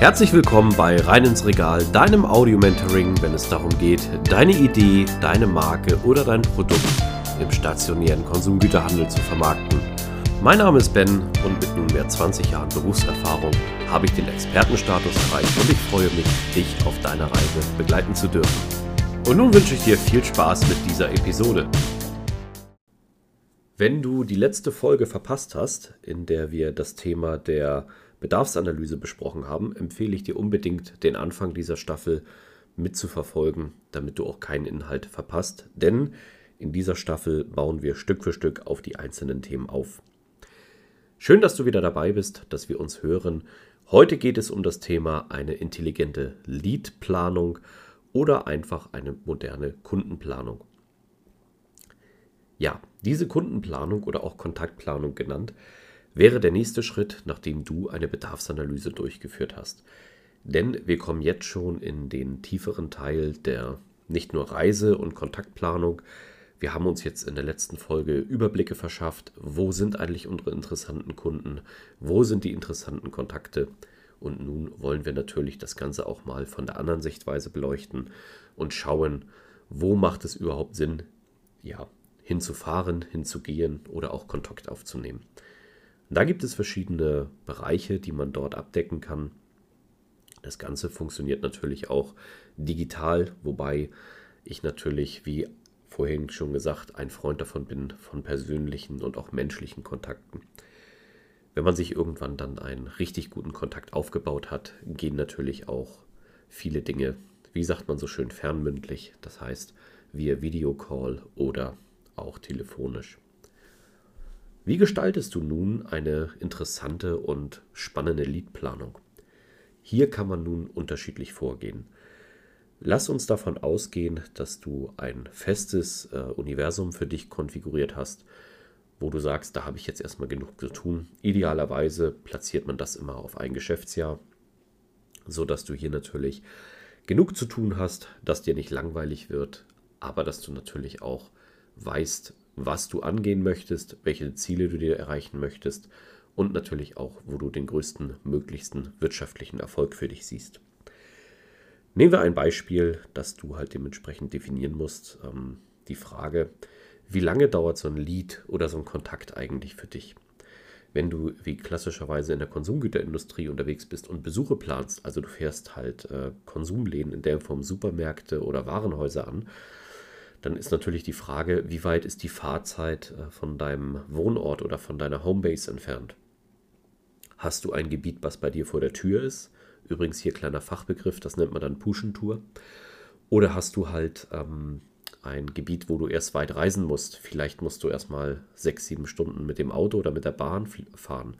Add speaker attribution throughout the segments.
Speaker 1: Herzlich willkommen bei Rein ins Regal, deinem Audio-Mentoring, wenn es darum geht, deine Idee, deine Marke oder dein Produkt im stationären Konsumgüterhandel zu vermarkten. Mein Name ist Ben und mit nunmehr 20 Jahren Berufserfahrung habe ich den Expertenstatus erreicht und ich freue mich, dich auf deiner Reise begleiten zu dürfen. Und nun wünsche ich dir viel Spaß mit dieser Episode. Wenn du die letzte Folge verpasst hast, in der wir das Thema der Bedarfsanalyse besprochen haben, empfehle ich dir unbedingt, den Anfang dieser Staffel mitzuverfolgen, damit du auch keinen Inhalt verpasst. Denn in dieser Staffel bauen wir Stück für Stück auf die einzelnen Themen auf. Schön, dass du wieder dabei bist, dass wir uns hören. Heute geht es um das Thema eine intelligente Lead-Planung oder einfach eine moderne Kundenplanung. Ja, diese Kundenplanung oder auch Kontaktplanung genannt, wäre der nächste Schritt, nachdem du eine Bedarfsanalyse durchgeführt hast. Denn wir kommen jetzt schon in den tieferen Teil der nicht nur Reise- und Kontaktplanung. Wir haben uns jetzt in der letzten Folge Überblicke verschafft, wo sind eigentlich unsere interessanten Kunden, wo sind die interessanten Kontakte. Und nun wollen wir natürlich das Ganze auch mal von der anderen Sichtweise beleuchten und schauen, wo macht es überhaupt Sinn, ja, hinzufahren, hinzugehen oder auch Kontakt aufzunehmen. Da gibt es verschiedene Bereiche, die man dort abdecken kann. Das Ganze funktioniert natürlich auch digital, wobei ich natürlich, wie vorhin schon gesagt, ein Freund davon bin, von persönlichen und auch menschlichen Kontakten. Wenn man sich irgendwann dann einen richtig guten Kontakt aufgebaut hat, gehen natürlich auch viele Dinge, wie sagt man so schön, fernmündlich, das heißt via Videocall oder auch telefonisch. Wie gestaltest du nun eine interessante und spannende Liedplanung? Hier kann man nun unterschiedlich vorgehen. Lass uns davon ausgehen, dass du ein festes äh, Universum für dich konfiguriert hast, wo du sagst, da habe ich jetzt erstmal genug zu tun. Idealerweise platziert man das immer auf ein Geschäftsjahr, sodass du hier natürlich genug zu tun hast, dass dir nicht langweilig wird, aber dass du natürlich auch weißt, was du angehen möchtest, welche Ziele du dir erreichen möchtest und natürlich auch, wo du den größten möglichsten wirtschaftlichen Erfolg für dich siehst. Nehmen wir ein Beispiel, das du halt dementsprechend definieren musst. Ähm, die Frage, wie lange dauert so ein Lead oder so ein Kontakt eigentlich für dich? Wenn du wie klassischerweise in der Konsumgüterindustrie unterwegs bist und Besuche planst, also du fährst halt äh, Konsumläden in der Form Supermärkte oder Warenhäuser an, dann ist natürlich die Frage, wie weit ist die Fahrzeit äh, von deinem Wohnort oder von deiner Homebase entfernt? Hast du ein Gebiet, was bei dir vor der Tür ist? Übrigens hier kleiner Fachbegriff, das nennt man dann Puschentour. Oder hast du halt ähm, ein Gebiet, wo du erst weit reisen musst? Vielleicht musst du erstmal sechs, sieben Stunden mit dem Auto oder mit der Bahn fahren,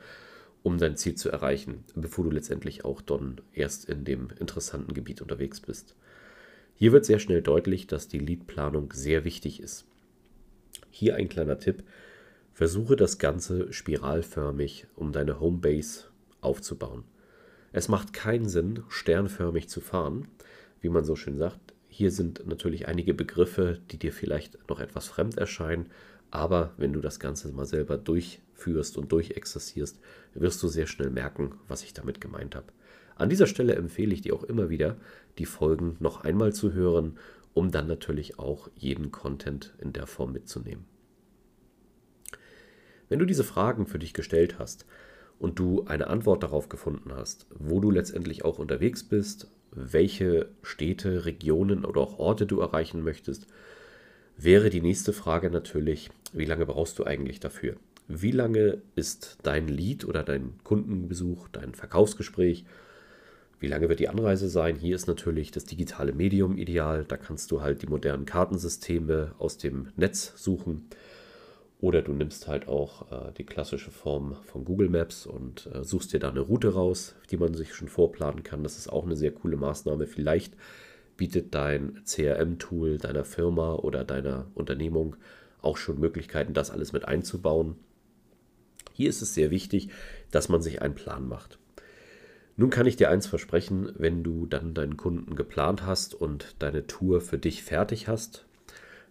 Speaker 1: um dein Ziel zu erreichen, bevor du letztendlich auch dann erst in dem interessanten Gebiet unterwegs bist. Hier wird sehr schnell deutlich, dass die Leadplanung sehr wichtig ist. Hier ein kleiner Tipp. Versuche das Ganze spiralförmig um deine Homebase aufzubauen. Es macht keinen Sinn, sternförmig zu fahren, wie man so schön sagt. Hier sind natürlich einige Begriffe, die dir vielleicht noch etwas fremd erscheinen, aber wenn du das Ganze mal selber durchführst und durchexerzierst, wirst du sehr schnell merken, was ich damit gemeint habe. An dieser Stelle empfehle ich dir auch immer wieder, die Folgen noch einmal zu hören, um dann natürlich auch jeden Content in der Form mitzunehmen. Wenn du diese Fragen für dich gestellt hast und du eine Antwort darauf gefunden hast, wo du letztendlich auch unterwegs bist, welche Städte, Regionen oder auch Orte du erreichen möchtest, wäre die nächste Frage natürlich, wie lange brauchst du eigentlich dafür? Wie lange ist dein Lead oder dein Kundenbesuch, dein Verkaufsgespräch wie lange wird die Anreise sein? Hier ist natürlich das digitale Medium ideal. Da kannst du halt die modernen Kartensysteme aus dem Netz suchen. Oder du nimmst halt auch äh, die klassische Form von Google Maps und äh, suchst dir da eine Route raus, die man sich schon vorplanen kann. Das ist auch eine sehr coole Maßnahme. Vielleicht bietet dein CRM-Tool deiner Firma oder deiner Unternehmung auch schon Möglichkeiten, das alles mit einzubauen. Hier ist es sehr wichtig, dass man sich einen Plan macht. Nun kann ich dir eins versprechen, wenn du dann deinen Kunden geplant hast und deine Tour für dich fertig hast,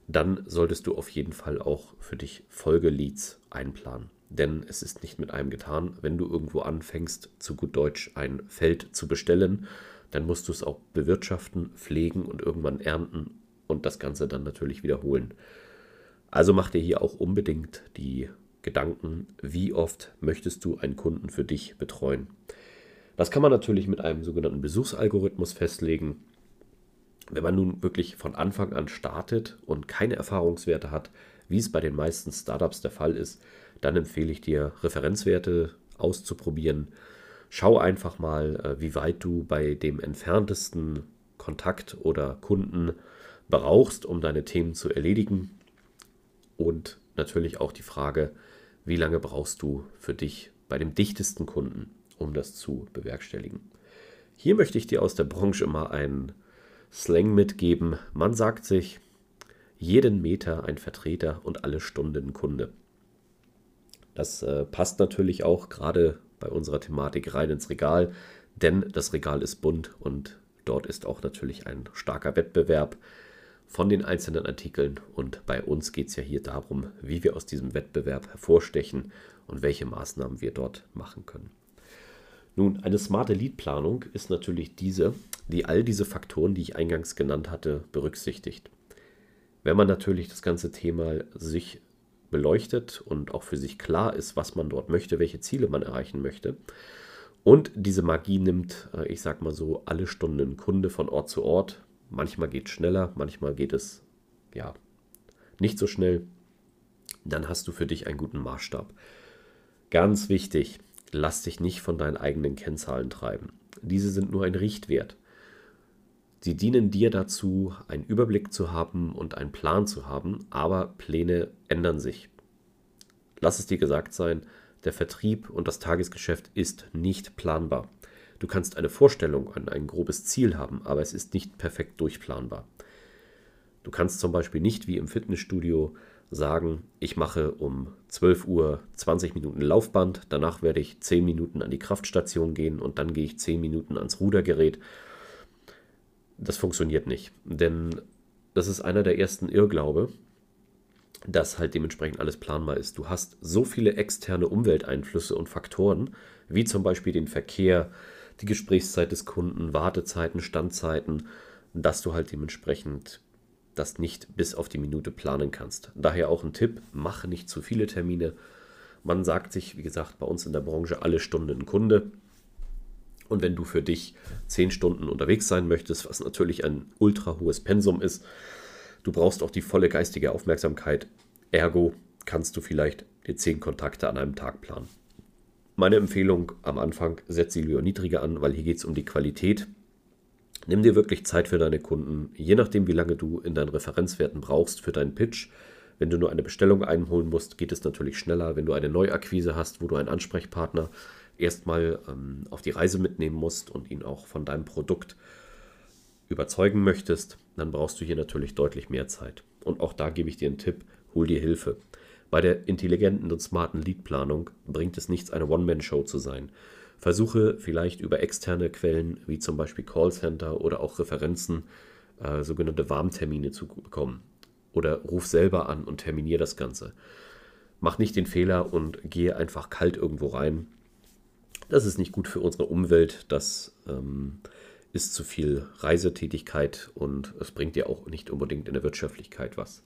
Speaker 1: dann solltest du auf jeden Fall auch für dich Folgeleads einplanen. denn es ist nicht mit einem getan. Wenn du irgendwo anfängst, zu gut Deutsch ein Feld zu bestellen, dann musst du es auch bewirtschaften, pflegen und irgendwann ernten und das Ganze dann natürlich wiederholen. Also mach dir hier auch unbedingt die Gedanken, wie oft möchtest du einen Kunden für dich betreuen. Das kann man natürlich mit einem sogenannten Besuchsalgorithmus festlegen. Wenn man nun wirklich von Anfang an startet und keine Erfahrungswerte hat, wie es bei den meisten Startups der Fall ist, dann empfehle ich dir, Referenzwerte auszuprobieren. Schau einfach mal, äh, wie weit du bei dem entferntesten Kontakt oder Kunden brauchst, um deine Themen zu erledigen. Und natürlich auch die Frage, wie lange brauchst du für dich bei dem dichtesten Kunden, um das zu bewerkstelligen. Hier möchte ich dir aus der Branche mal einen Slang mitgeben. Man sagt sich, jeden Meter ein Vertreter und alle Stunden Kunde. Das äh, passt natürlich auch gerade bei unserer Thematik rein ins Regal, denn das Regal ist bunt und dort ist auch natürlich ein starker Wettbewerb von den einzelnen Artikeln und bei uns geht es ja hier darum, wie wir aus diesem Wettbewerb hervorstechen und welche Maßnahmen wir dort machen können. Nun, eine smarte Leadplanung ist natürlich diese, die all diese Faktoren, die ich eingangs genannt hatte, berücksichtigt. Wenn man natürlich das ganze Thema sich beleuchtet und auch für sich klar ist, was man dort möchte, welche Ziele man erreichen möchte, und diese Magie nimmt, äh, ich sag mal so, alle Stunden Kunde von Ort zu Ort, Manchmal geht es schneller, manchmal geht es ja nicht so schnell. Dann hast du für dich einen guten Maßstab. Ganz wichtig, lass dich nicht von deinen eigenen Kennzahlen treiben. Diese sind nur ein Richtwert. Sie dienen dir dazu, einen Überblick zu haben und einen Plan zu haben, aber Pläne ändern sich. Lass es dir gesagt sein, der Vertrieb und das Tagesgeschäft ist nicht planbar. Du kannst eine Vorstellung an ein grobes Ziel haben, aber es ist nicht perfekt durchplanbar. Du kannst zum Beispiel nicht wie im Fitnessstudio sagen, ich mache um 12 Uhr 20 Minuten Laufband, danach werde ich 10 Minuten an die Kraftstation gehen und dann gehe ich 10 Minuten ans Rudergerät. Das funktioniert nicht, denn das ist einer der ersten Irrglaube, dass halt dementsprechend alles planbar ist. Du hast so viele externe Umwelteinflüsse und Faktoren, wie zum Beispiel den Verkehr, die Gesprächszeit des Kunden, Wartezeiten, Standzeiten, dass du halt dementsprechend das nicht bis auf die Minute planen kannst. Daher auch ein Tipp, mache nicht zu viele Termine. Man sagt sich, wie gesagt, bei uns in der Branche alle Stunden Kunde. Und wenn du für dich zehn Stunden unterwegs sein möchtest, was natürlich ein ultra hohes Pensum ist, du brauchst auch die volle geistige Aufmerksamkeit. Ergo kannst du vielleicht die zehn Kontakte an einem Tag planen. Meine Empfehlung am Anfang, setz sie lieber niedriger an, weil hier geht es um die Qualität. Nimm dir wirklich Zeit für deine Kunden, je nachdem, wie lange du in deinen Referenzwerten brauchst für deinen Pitch. Wenn du nur eine Bestellung einholen musst, geht es natürlich schneller. Wenn du eine Neuakquise hast, wo du einen Ansprechpartner erstmal ähm, auf die Reise mitnehmen musst und ihn auch von deinem Produkt überzeugen möchtest, dann brauchst du hier natürlich deutlich mehr Zeit. Und auch da gebe ich dir einen Tipp, hol dir Hilfe. Bei der intelligenten und smarten Leadplanung bringt es nichts, eine One-Man-Show zu sein. Versuche vielleicht über externe Quellen wie zum Beispiel Callcenter oder auch Referenzen äh, sogenannte Warmtermine zu bekommen. Oder ruf selber an und terminier das Ganze. Mach nicht den Fehler und gehe einfach kalt irgendwo rein. Das ist nicht gut für unsere Umwelt. Das ähm, ist zu viel Reisetätigkeit und es bringt dir auch nicht unbedingt in der Wirtschaftlichkeit was.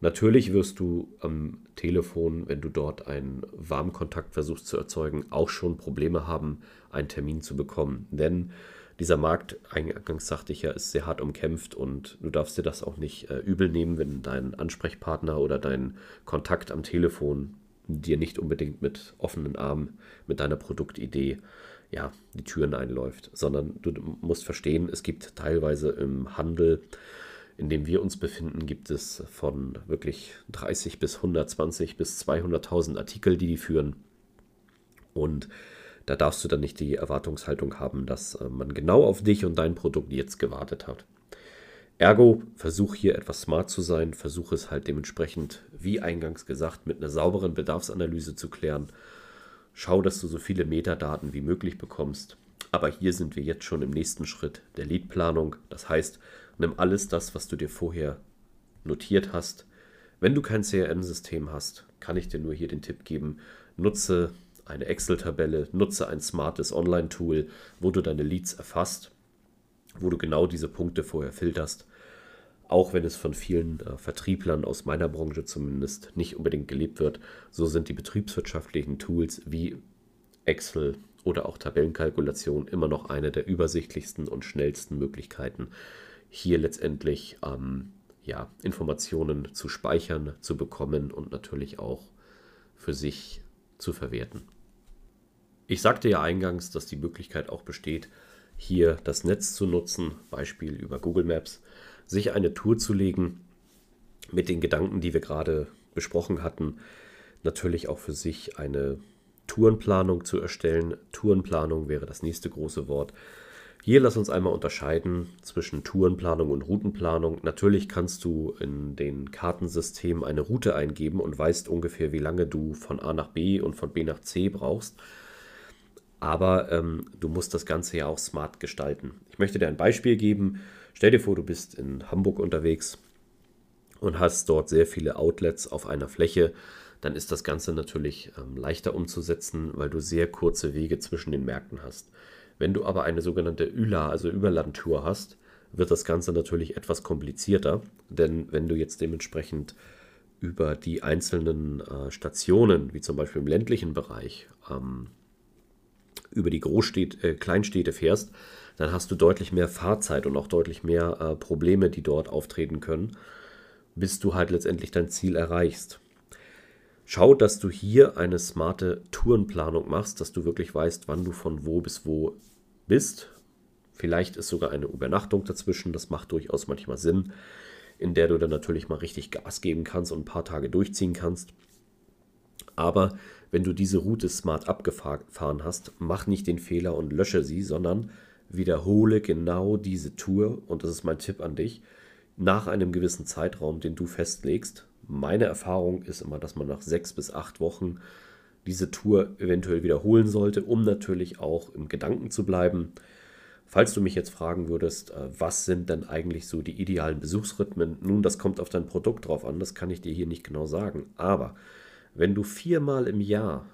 Speaker 1: Natürlich wirst du am Telefon, wenn du dort einen Warmkontakt versuchst zu erzeugen, auch schon Probleme haben, einen Termin zu bekommen. Denn dieser Markt, eingangs sagte ich ja, ist sehr hart umkämpft und du darfst dir das auch nicht äh, übel nehmen, wenn dein Ansprechpartner oder dein Kontakt am Telefon dir nicht unbedingt mit offenen Armen, mit deiner Produktidee, ja, die Türen einläuft, sondern du musst verstehen, es gibt teilweise im Handel in dem wir uns befinden, gibt es von wirklich 30 bis 120 bis 200.000 Artikel, die die führen. Und da darfst du dann nicht die Erwartungshaltung haben, dass äh, man genau auf dich und dein Produkt jetzt gewartet hat. Ergo, versuch hier etwas smart zu sein, versuch es halt dementsprechend, wie eingangs gesagt, mit einer sauberen Bedarfsanalyse zu klären. Schau, dass du so viele Metadaten wie möglich bekommst. Aber hier sind wir jetzt schon im nächsten Schritt der Leadplanung. Das heißt, Nimm alles das, was du dir vorher notiert hast, Wenn du kein CRM-System hast, kann ich dir nur hier den Tipp geben, nutze eine Excel-Tabelle, nutze ein smartes Online-Tool, wo du deine Leads erfasst, wo du genau diese Punkte vorher filterst. Auch wenn es von vielen äh, Vertrieblern aus meiner Branche zumindest nicht unbedingt gelebt wird, so sind die betriebswirtschaftlichen Tools wie Excel oder auch Tabellenkalkulation immer noch eine der übersichtlichsten und schnellsten Möglichkeiten, hier letztendlich ähm, ja, Informationen zu speichern, zu bekommen und natürlich auch für sich zu verwerten. Ich sagte ja eingangs, dass die Möglichkeit auch besteht, hier das Netz zu nutzen, Beispiel über Google Maps, sich eine Tour zu legen mit den Gedanken, die wir gerade besprochen hatten, natürlich auch für sich eine Tourenplanung zu erstellen. Tourenplanung wäre das nächste große Wort. Hier lass uns einmal unterscheiden zwischen Tourenplanung und Routenplanung. Natürlich kannst du in den Kartensystemen eine Route eingeben und weißt ungefähr, wie lange du von A nach B und von B nach C brauchst. Aber ähm, du musst das Ganze ja auch smart gestalten. Ich möchte dir ein Beispiel geben. Stell dir vor, du bist in Hamburg unterwegs und hast dort sehr viele Outlets auf einer Fläche. Dann ist das Ganze natürlich ähm, leichter umzusetzen, weil du sehr kurze Wege zwischen den Märkten hast. Wenn du aber eine sogenannte Üla, also Überlandtour hast, wird das Ganze natürlich etwas komplizierter, denn wenn du jetzt dementsprechend über die einzelnen äh, Stationen, wie zum Beispiel im ländlichen Bereich, ähm, über die Großstädte, äh, Kleinstädte fährst, dann hast du deutlich mehr Fahrzeit und auch deutlich mehr äh, Probleme, die dort auftreten können, bis du halt letztendlich dein Ziel erreichst. Schau, dass du hier eine smarte Tourenplanung machst, dass du wirklich weißt, wann du von wo bis wo bist. Vielleicht ist sogar eine Übernachtung dazwischen, das macht durchaus manchmal Sinn, in der du dann natürlich mal richtig Gas geben kannst und ein paar Tage durchziehen kannst. Aber wenn du diese Route smart abgefahren hast, mach nicht den Fehler und lösche sie, sondern wiederhole genau diese Tour, und das ist mein Tipp an dich, nach einem gewissen Zeitraum, den du festlegst. Meine Erfahrung ist immer, dass man nach sechs bis acht Wochen diese Tour eventuell wiederholen sollte, um natürlich auch im Gedanken zu bleiben. Falls du mich jetzt fragen würdest, äh, was sind denn eigentlich so die idealen Besuchsrhythmen? Nun, das kommt auf dein Produkt drauf an, das kann ich dir hier nicht genau sagen. Aber wenn du viermal im Jahr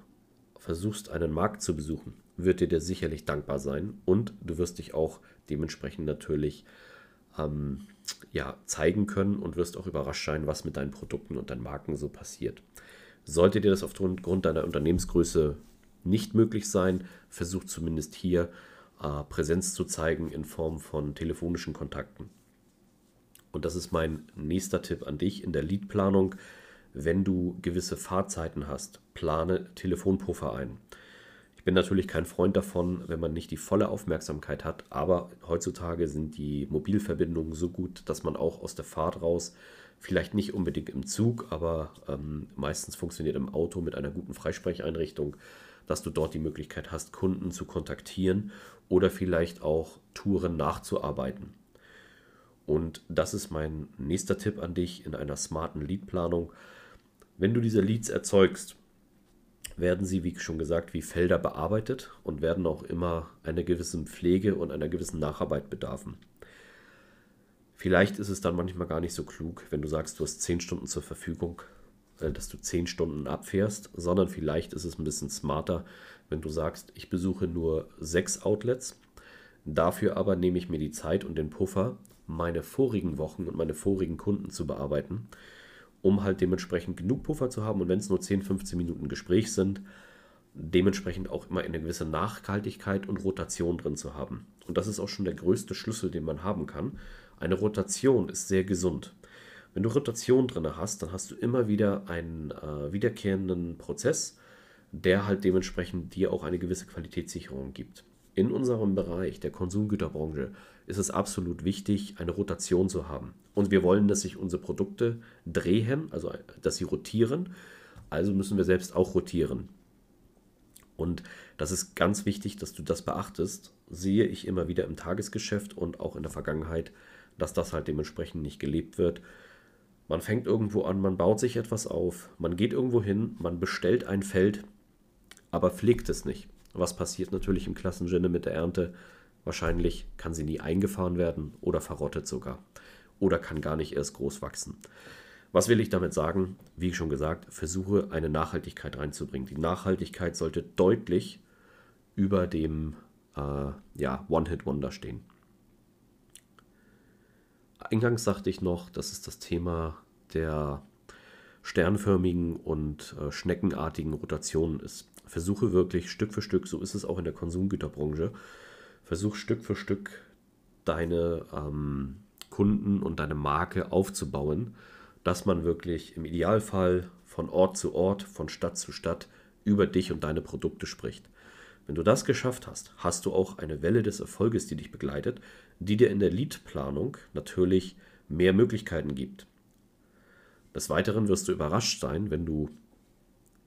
Speaker 1: versuchst, einen Markt zu besuchen, wird dir der sicherlich dankbar sein und du wirst dich auch dementsprechend natürlich ähm, ja, zeigen können und wirst auch überrascht sein, was mit deinen Produkten und deinen Marken so passiert. Sollte dir das aufgrund deiner Unternehmensgröße nicht möglich sein, versuch zumindest hier äh, Präsenz zu zeigen in Form von telefonischen Kontakten. Und das ist mein nächster Tipp an dich in der Leadplanung wenn du gewisse Fahrzeiten hast, plane Telefonpuffer ein. Ich bin natürlich kein Freund davon, wenn man nicht die volle Aufmerksamkeit hat, aber heutzutage sind die Mobilverbindungen so gut, dass man auch aus der Fahrt raus, vielleicht nicht unbedingt im Zug, aber ähm, meistens funktioniert im Auto mit einer guten Freisprecheinrichtung, dass du dort die Möglichkeit hast, Kunden zu kontaktieren oder vielleicht auch Touren nachzuarbeiten. Und das ist mein nächster Tipp an dich in einer smarten Leadplanung. Wenn du diese Leads erzeugst, werden sie, wie schon gesagt, wie Felder bearbeitet und werden auch immer einer gewissen Pflege und einer gewissen Nacharbeit bedarfen. Vielleicht ist es dann manchmal gar nicht so klug, wenn du sagst, du hast 10 Stunden zur Verfügung, äh, dass du 10 Stunden abfährst, sondern vielleicht ist es ein bisschen smarter, wenn du sagst, ich besuche nur 6 Outlets, dafür aber nehme ich mir die Zeit und den Puffer, meine vorigen Wochen und meine vorigen Kunden zu bearbeiten um halt dementsprechend genug Puffer zu haben. Und wenn es nur 10, 15 Minuten Gespräch sind, dementsprechend auch immer eine gewisse Nachhaltigkeit und Rotation drin zu haben. Und das ist auch schon der größte Schlüssel, den man haben kann. Eine Rotation ist sehr gesund. Wenn du Rotation drin hast, dann hast du immer wieder einen äh, wiederkehrenden Prozess, der halt dementsprechend dir auch eine gewisse Qualitätssicherung gibt. In unserem Bereich der Konsumgüterbranche ist es absolut wichtig, eine Rotation zu haben. Und wir wollen, dass sich unsere Produkte drehen, also dass sie rotieren. Also müssen wir selbst auch rotieren. Und das ist ganz wichtig, dass du das beachtest. Sehe ich immer wieder im Tagesgeschäft und auch in der Vergangenheit, dass das halt dementsprechend nicht gelebt wird. Man fängt irgendwo an, man baut sich etwas auf, man geht irgendwo hin, man bestellt ein Feld, aber pflegt es nicht. Was passiert natürlich im Klassensinne mit der Ernte? Wahrscheinlich kann sie nie eingefahren werden oder verrottet sogar oder kann gar nicht erst groß wachsen. Was will ich damit sagen? Wie schon gesagt, versuche eine Nachhaltigkeit reinzubringen. Die Nachhaltigkeit sollte deutlich über dem äh, ja, One-Hit-Wonder stehen. Eingangs sagte ich noch, das ist das Thema der sternförmigen und äh, schneckenartigen Rotationen ist. Versuche wirklich Stück für Stück, so ist es auch in der Konsumgüterbranche, versuch Stück für Stück deine ähm, Kunden und deine Marke aufzubauen, dass man wirklich im Idealfall von Ort zu Ort, von Stadt zu Stadt über dich und deine Produkte spricht. Wenn du das geschafft hast, hast du auch eine Welle des Erfolges, die dich begleitet, die dir in der Leadplanung natürlich mehr Möglichkeiten gibt. Des Weiteren wirst du überrascht sein, wenn du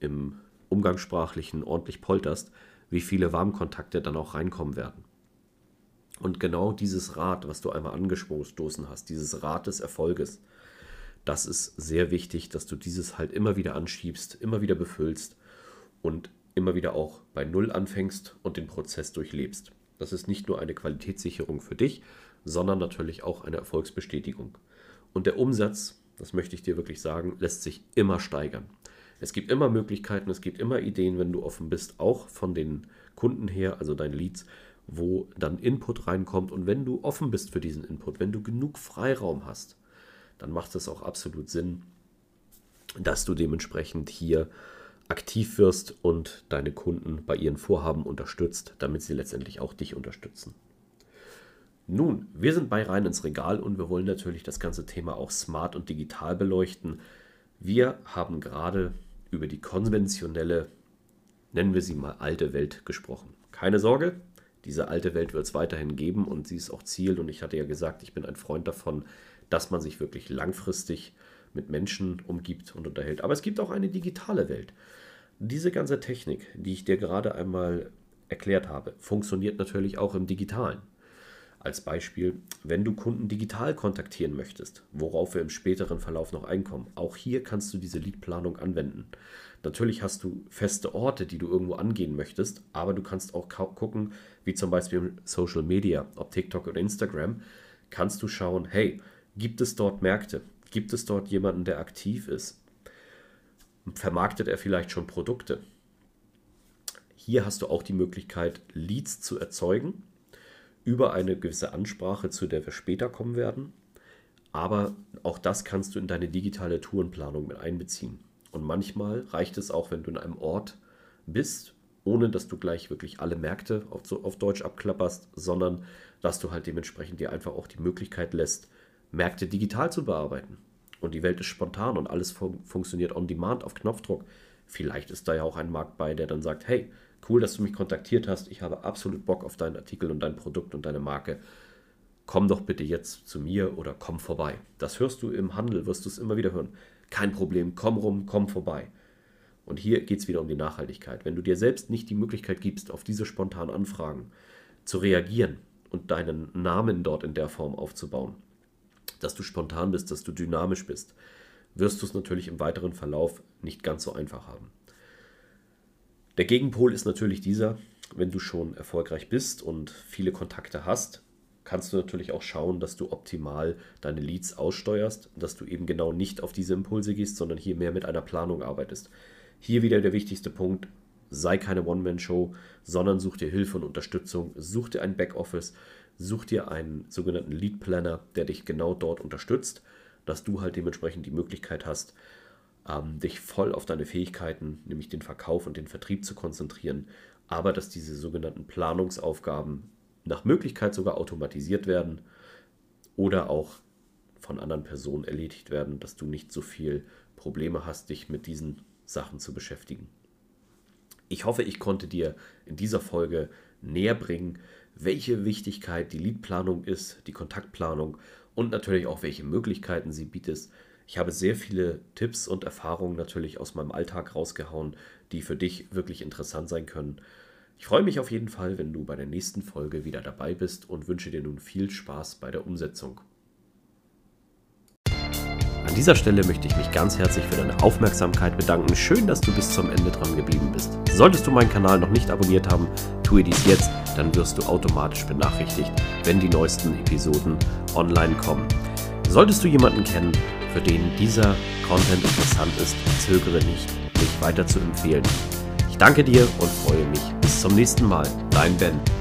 Speaker 1: im Umgangssprachlichen ordentlich polterst, wie viele Warmkontakte dann auch reinkommen werden. Und genau dieses Rad, was du einmal angestoßen hast, dieses Rad des Erfolges, das ist sehr wichtig, dass du dieses halt immer wieder anschiebst, immer wieder befüllst und immer wieder auch bei Null anfängst und den Prozess durchlebst. Das ist nicht nur eine Qualitätssicherung für dich, sondern natürlich auch eine Erfolgsbestätigung. Und der Umsatz das möchte ich dir wirklich sagen, lässt sich immer steigern. Es gibt immer Möglichkeiten, es gibt immer Ideen, wenn du offen bist, auch von den Kunden her, also deinen Leads, wo dann Input reinkommt. Und wenn du offen bist für diesen Input, wenn du genug Freiraum hast, dann macht es auch absolut Sinn, dass du dementsprechend hier aktiv wirst und deine Kunden bei ihren Vorhaben unterstützt, damit sie letztendlich auch dich unterstützen. Nun, wir sind bei rein ins Regal und wir wollen natürlich das ganze Thema auch smart und digital beleuchten. Wir haben gerade über die konventionelle, nennen wir sie mal alte Welt gesprochen. Keine Sorge, diese alte Welt wird es weiterhin geben und sie ist auch Ziel. Und ich hatte ja gesagt, ich bin ein Freund davon, dass man sich wirklich langfristig mit Menschen umgibt und unterhält. Aber es gibt auch eine digitale Welt. Diese ganze Technik, die ich dir gerade einmal erklärt habe, funktioniert natürlich auch im digitalen. Als Beispiel, wenn du Kunden digital kontaktieren möchtest, worauf wir im späteren Verlauf noch einkommen, auch hier kannst du diese Leadplanung anwenden. Natürlich hast du feste Orte, die du irgendwo angehen möchtest, aber du kannst auch gucken, wie zum Beispiel Social Media, ob TikTok oder Instagram, kannst du schauen, hey, gibt es dort Märkte? Gibt es dort jemanden, der aktiv ist? Vermarktet er vielleicht schon Produkte? Hier hast du auch die Möglichkeit, Leads zu erzeugen über eine gewisse Ansprache, zu der wir später kommen werden. Aber auch das kannst du in deine digitale Tourenplanung mit einbeziehen. Und manchmal reicht es auch, wenn du in einem Ort bist, ohne dass du gleich wirklich alle Märkte auf, Deutsch abklapperst, sondern dass du halt dementsprechend dir einfach auch die Möglichkeit lässt, Märkte digital zu bearbeiten. Und die Welt ist spontan und alles fun funktioniert on demand auf Knopfdruck. Vielleicht ist da ja auch ein Markt bei, der dann sagt, hey, Cool, dass du mich kontaktiert hast. Ich habe absolut Bock auf deinen Artikel und dein Produkt und deine Marke. Komm doch bitte jetzt zu mir oder komm vorbei. Das hörst du im Handel, wirst du es immer wieder hören. Kein Problem, komm rum, komm vorbei. Und hier geht es wieder um die Nachhaltigkeit. Wenn du dir selbst nicht die Möglichkeit gibst, auf diese spontanen Anfragen zu reagieren und deinen Namen dort in der Form aufzubauen, dass du spontan bist, dass du dynamisch bist, wirst du es natürlich im weiteren Verlauf nicht ganz so einfach haben. Der Gegenpol ist natürlich dieser, wenn du schon erfolgreich bist und viele Kontakte hast, kannst du natürlich auch schauen, dass du optimal deine Leads aussteuerst, dass du eben genau nicht auf diese Impulse gehst, sondern hier mehr mit einer Planung arbeitest. Hier wieder der wichtigste Punkt, sei keine One-Man-Show, sondern such dir Hilfe und Unterstützung, such dir ein Backoffice, such dir einen sogenannten Lead Planner, der dich genau dort unterstützt, dass du halt dementsprechend die Möglichkeit hast, ähm, dich voll auf deine Fähigkeiten, nämlich den Verkauf und den Vertrieb zu konzentrieren, aber dass diese sogenannten Planungsaufgaben nach Möglichkeit sogar automatisiert werden oder auch von anderen Personen erledigt werden, dass du nicht so viel Probleme hast, dich mit diesen Sachen zu beschäftigen. Ich hoffe, ich konnte dir in dieser Folge näher bringen, welche Wichtigkeit die Leadplanung ist, die Kontaktplanung und natürlich auch welche Möglichkeiten sie bietet, ich habe sehr viele Tipps und Erfahrungen natürlich aus meinem Alltag rausgehauen, die für dich wirklich interessant sein können. Ich freue mich auf jeden Fall, wenn du bei der nächsten Folge wieder dabei bist und wünsche dir nun viel Spaß bei der Umsetzung. An dieser Stelle möchte ich mich ganz herzlich für deine Aufmerksamkeit bedanken. Schön, dass du bis zum Ende dran geblieben bist. Solltest du meinen Kanal noch nicht abonniert haben, tue dies jetzt, dann wirst du automatisch benachrichtigt, wenn die neuesten Episoden online kommen. Solltest du jemanden kennen, für den dieser Content interessant ist, zögere nicht, mich weiter zu empfehlen. Ich danke dir und freue mich. Bis zum nächsten Mal. Dein Ben.